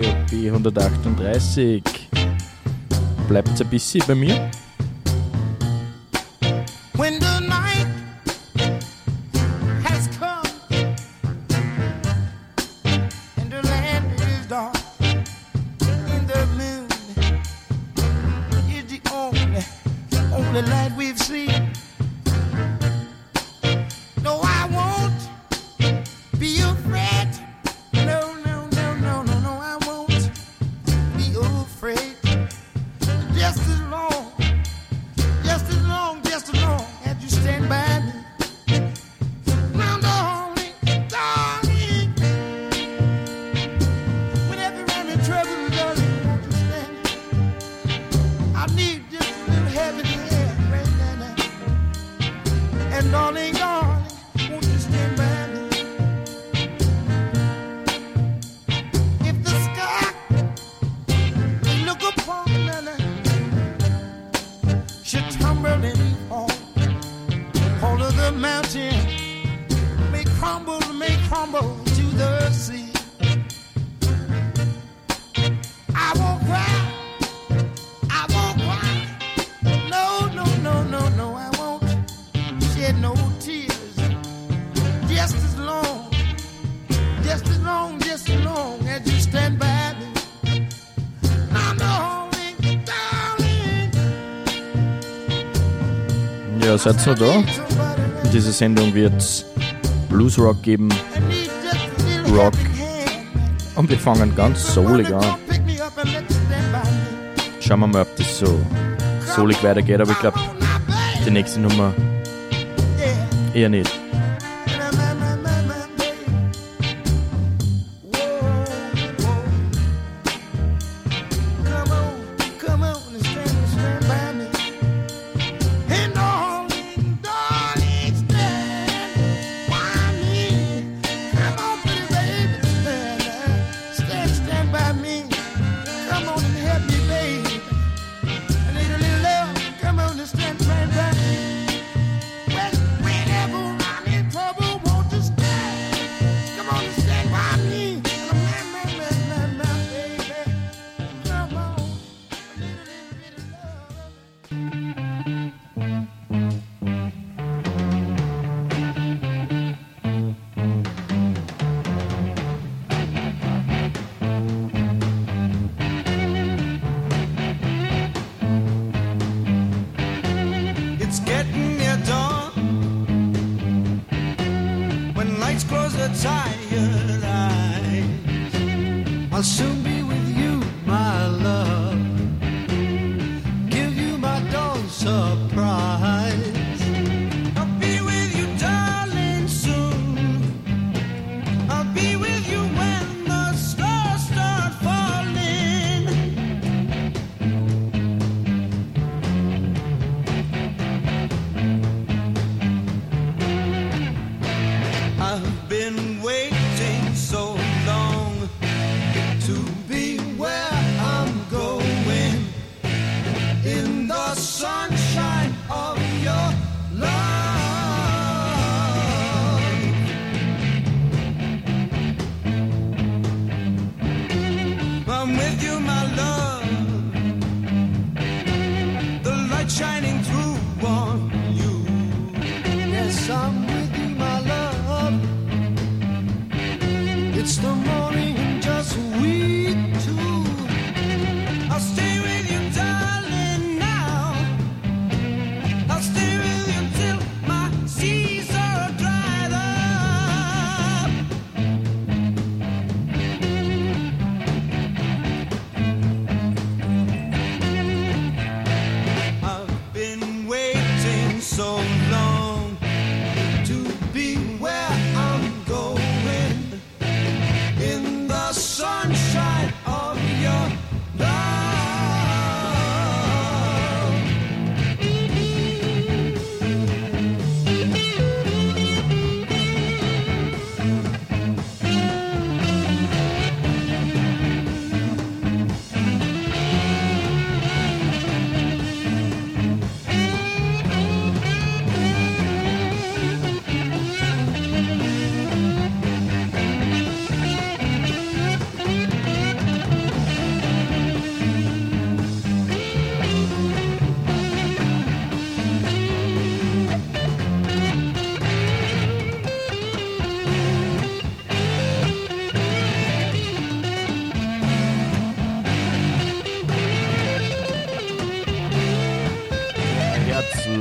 EOP 138. Bleibt ein bisschen bei mir. crumble to the sea. I won't cry. I won't cry. No, no, no, no, no. I won't shed no tears. Just as long, just as long, just as long as you stand by me. No, no. Ja, seid so da. Diese Sendung wird Bluesrock geben, Rock. Und wir fangen ganz solig an. Schauen wir mal, ob das so solig weitergeht, aber ich glaube, die nächste Nummer eher nicht.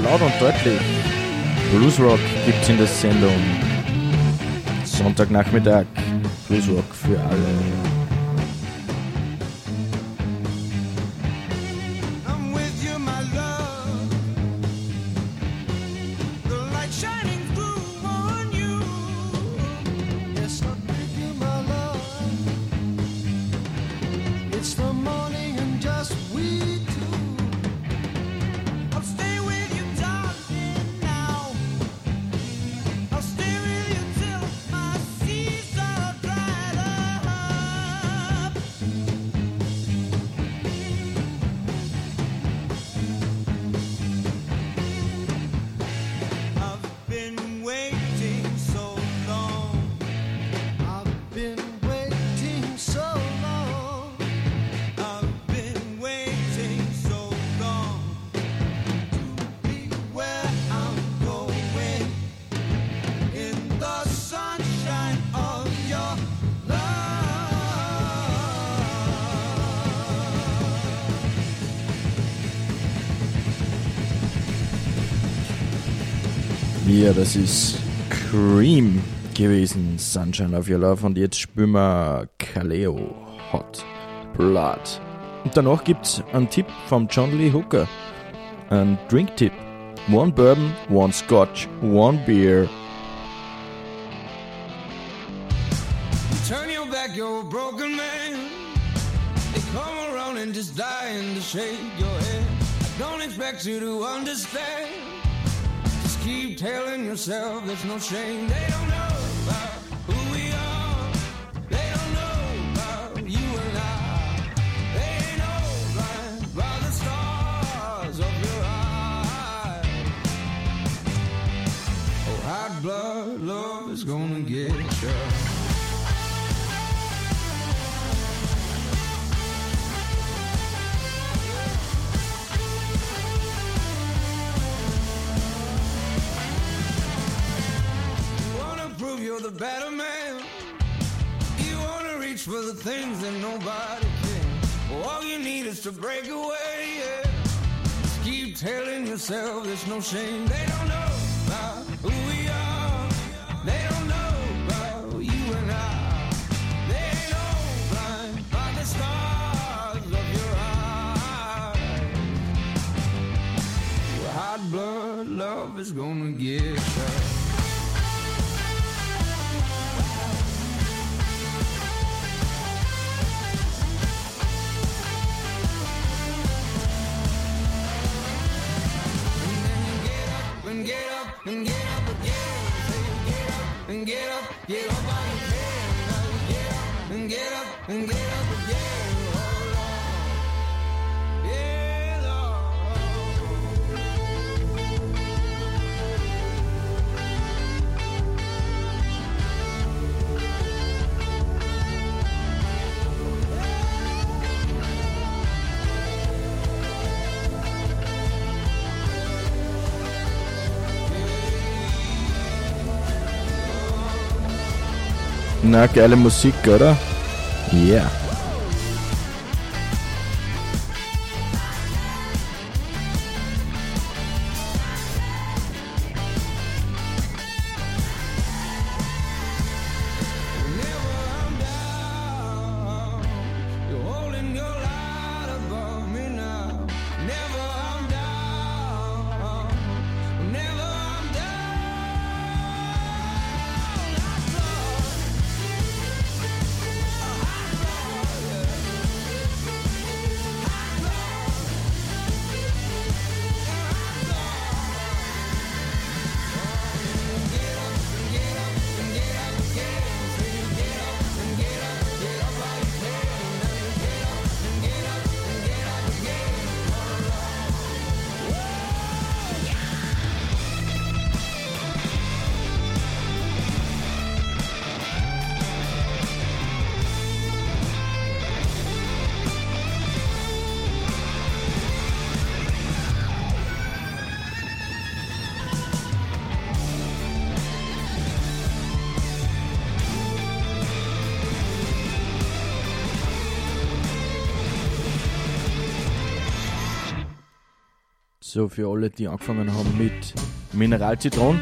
Laut und deutlich. Bluesrock gibt's in der Sendung. Sonntagnachmittag. Bluesrock für alle. Ja, das ist Cream gewesen. Sunshine of Your Love. Und jetzt spüren wir Kaleo Hot Blood. Und danach gibt's einen Tipp vom John Lee Hooker. Ein Drink-Tipp. One Bourbon, one Scotch, one Beer. Turn your back, you're a broken man. They come around and just dying to shake your head. I don't expect you to understand. Keep telling yourself there's no shame. They don't know about who we are. They don't know about you and I. They ain't by the stars of your eyes. Oh, hot blood love is gonna get. You you're the better man. You wanna reach for the things that nobody can. All you need is to break away, yeah. Just keep telling yourself there's no shame. They don't know about who we are. They don't know about you and I. They ain't all blind by the stars of your eyes. Hot blood love is gonna get you. And get up and get up again. Get up and get up, get up on feet. Now get up and get up and get up again. nok alle musikgutter. Yeah. So für alle, die angefangen haben mit Mineralzitron.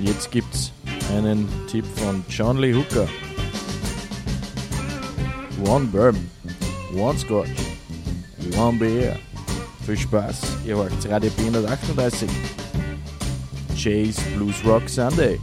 Jetzt gibt's einen Tipp von John Lee Hooker. One Bourbon, One Scotch, One Beer. Viel Spaß, ihr hört Radio B138. Chase Blues Rock Sunday.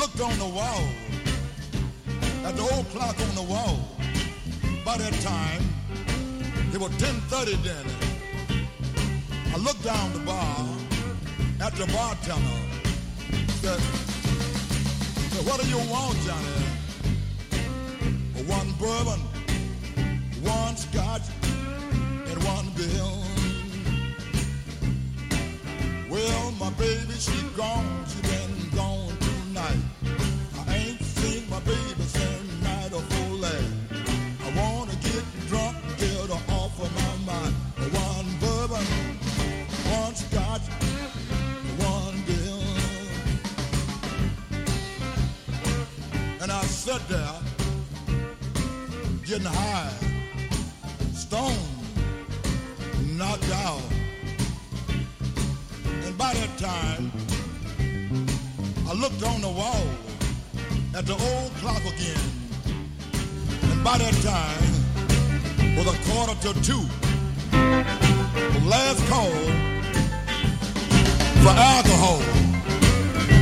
Looked on the wall, at the old clock on the wall. By that time, it was 10.30 then. I looked down the bar at the bartender. Said, said, what do you want, Johnny? One bourbon, one scotch, and one bill. Well, my baby, she gone, she been I looked on the wall at the old clock again. And by that time, was a quarter to two. The last call for alcohol.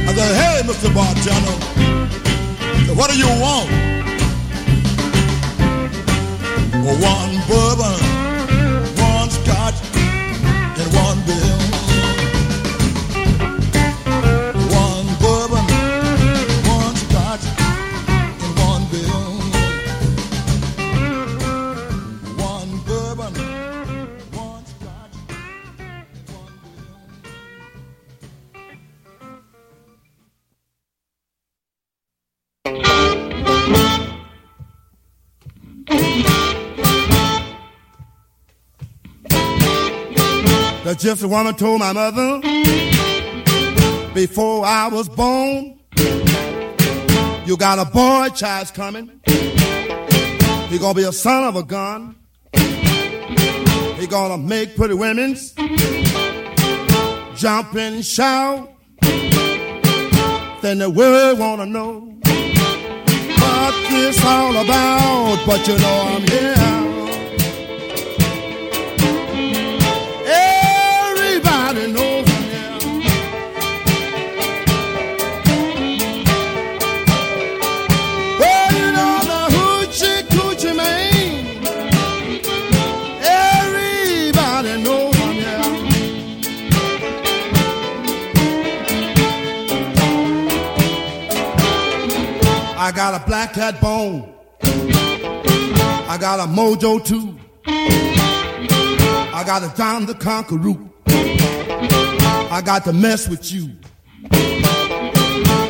I said, hey, Mr. Bartender, what do you want? One bourbon, one scotch, and one bill. The gypsy woman told my mother before I was born, you got a boy child's coming. He gonna be a son of a gun. He gonna make pretty women's jump and shout. Then the world wanna know what this all about. But you know I'm here. Got a black cat bone. I got a mojo too. I got a John the Conqueror. I got to mess with you.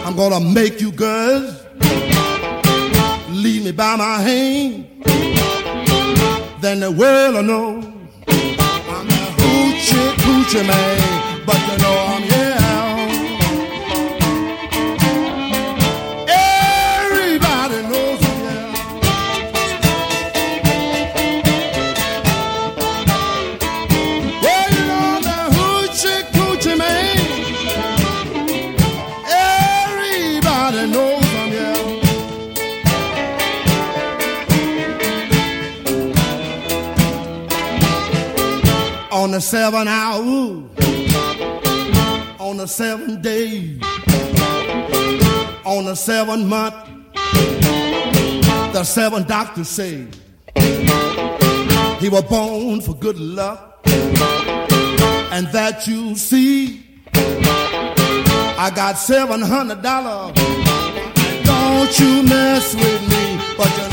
I'm gonna make you girls leave me by my hand. Then the world will know I'm a hoochie coochie man, but you know I'm On the seven hour, on the seven days, on the seventh month, the seven doctors say he was born for good luck, and that you see. I got seven hundred dollars. Don't you mess with me, but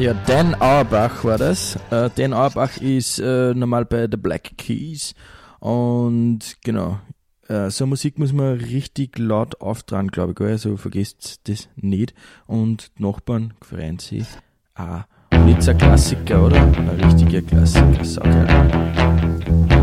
Ja, Dan Auerbach war das. Äh, Dan Auerbach ist äh, normal bei The Black Keys. Und genau, äh, so Musik muss man richtig laut auftragen, glaube ich. Also vergesst das nicht. Und die Nachbarn freuen sich auch. Ein Klassiker, oder? Ein richtiger Klassiker. Saugeil.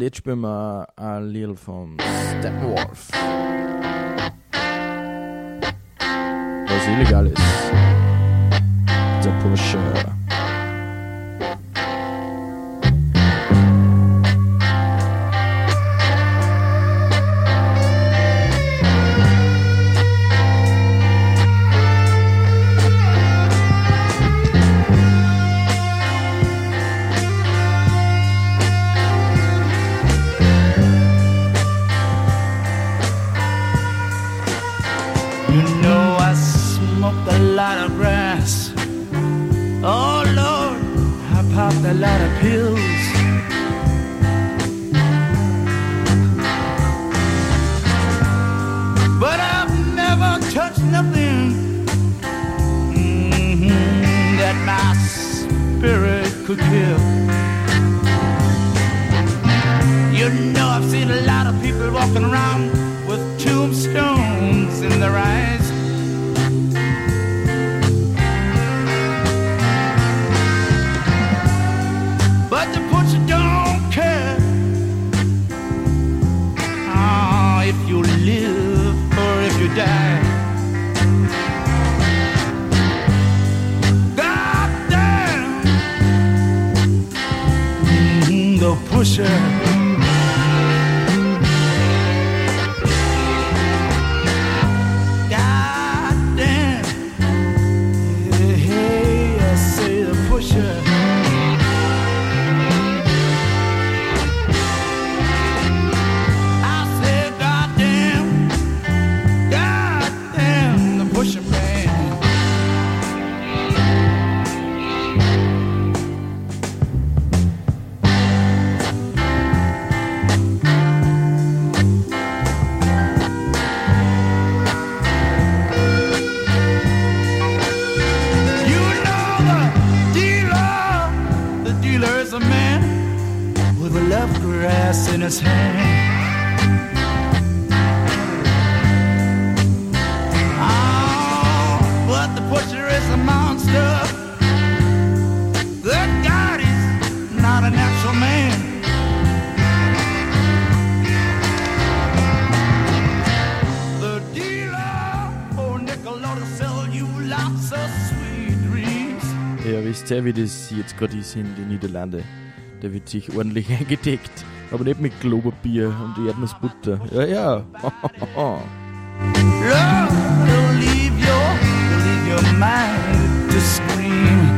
want dit speel me een lied van Steppenwolf. Was illegal ist. Der Pusher. You know I smoked a lot of grass. Oh Lord, I popped a lot of pills. But I've never touched nothing mhm, that my spirit could kill. You know I've seen a lot of people walking around with tombstones in their eyes. But the butcher don't care Ah, if you live or if you die. God damn, Mhm, the pusher. Ihr, wie das jetzt gerade ist in den Niederlanden? Der wird sich ordentlich eingedeckt. Aber nicht mit Globerbier und Erdnussbutter. Ja, ja. Love leave your, leave your mind to scream.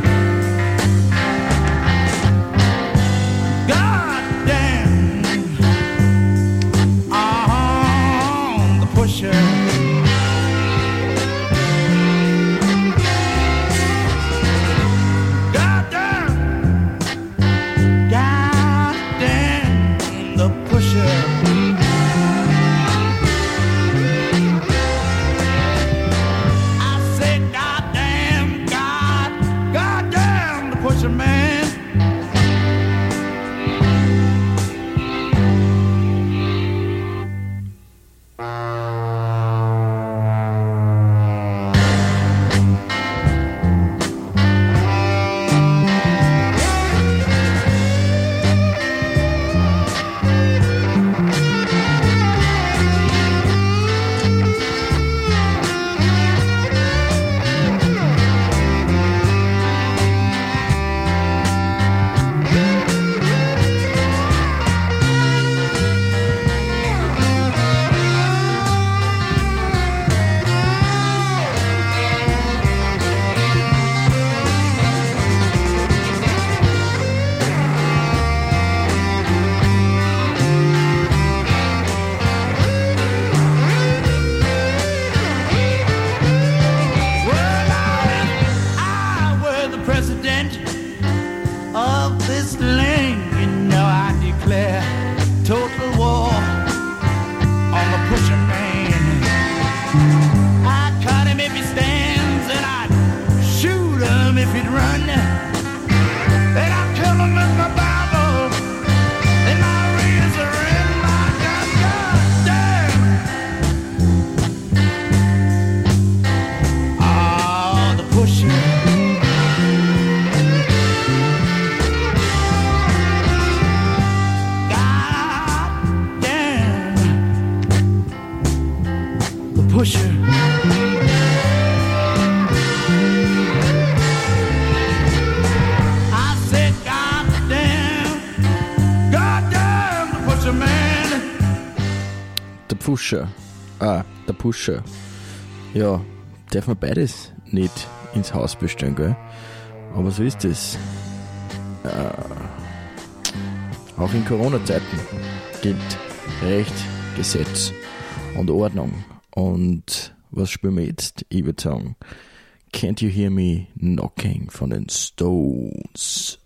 Pfuscher. Ah, der Pusher. Ja, darf man beides nicht ins Haus bestellen, gell? Aber so ist es. Äh, auch in Corona-Zeiten gilt Recht, Gesetz und Ordnung. Und was spielen wir jetzt? Ich würde sagen, Can't You Hear Me Knocking von den Stones.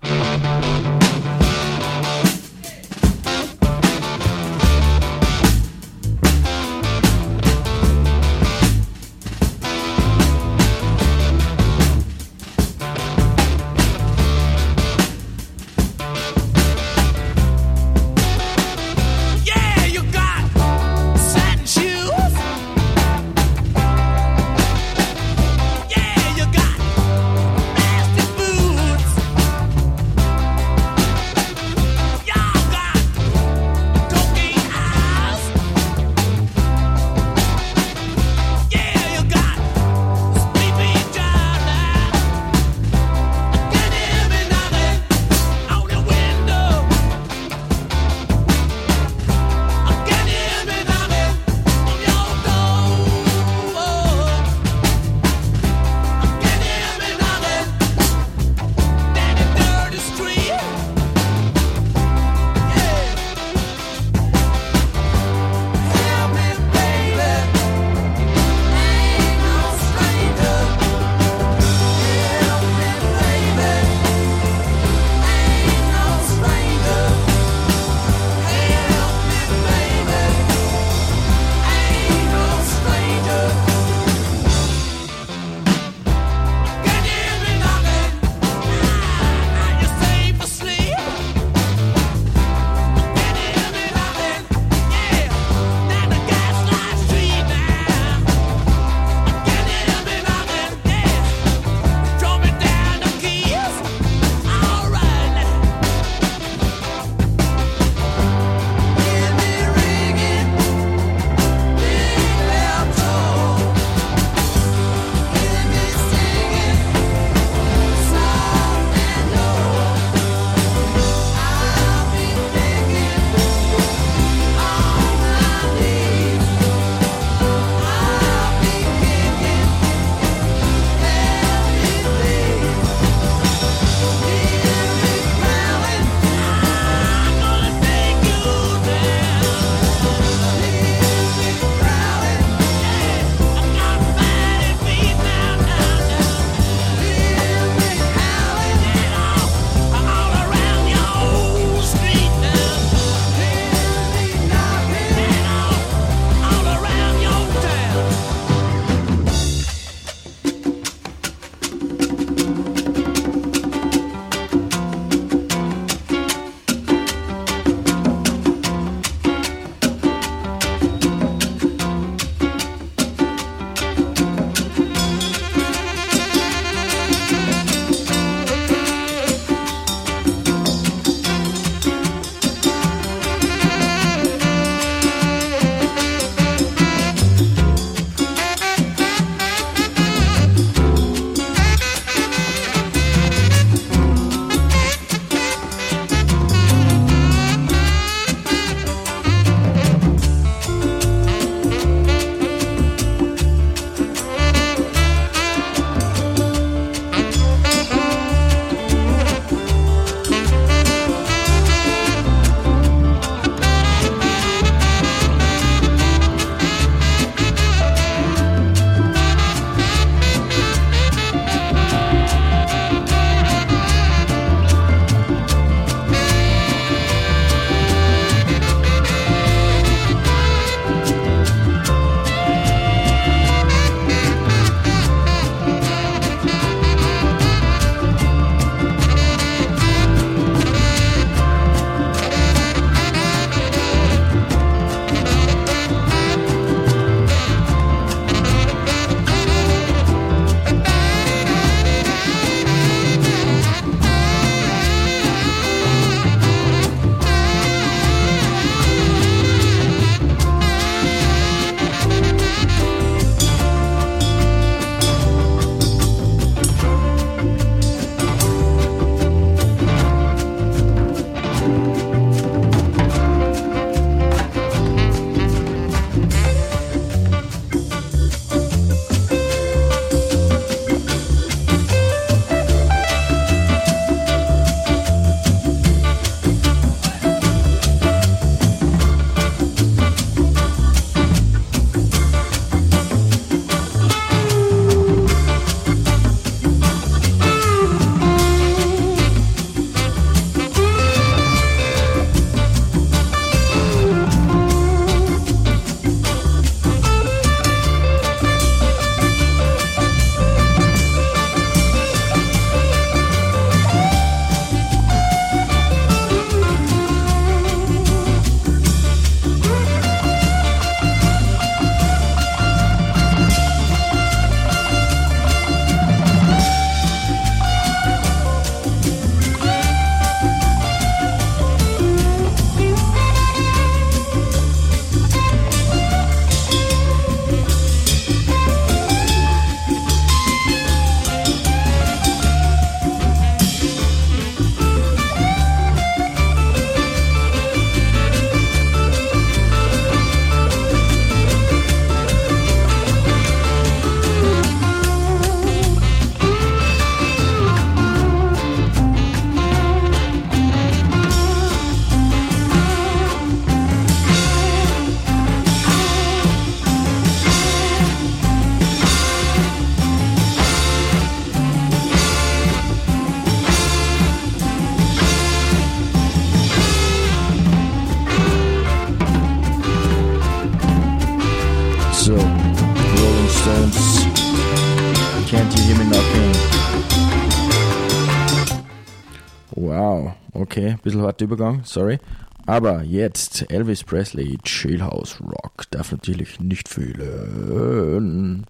bisschen hart Übergang, sorry. Aber jetzt Elvis Presley, Chillhouse Rock, darf natürlich nicht fehlen.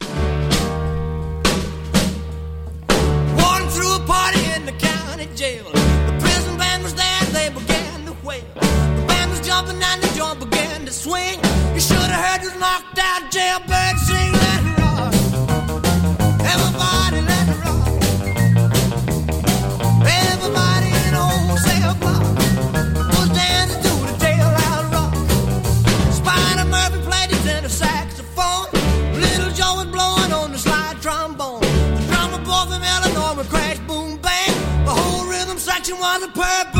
Swing. You should have heard this knocked out jailbird sing that. you want a purple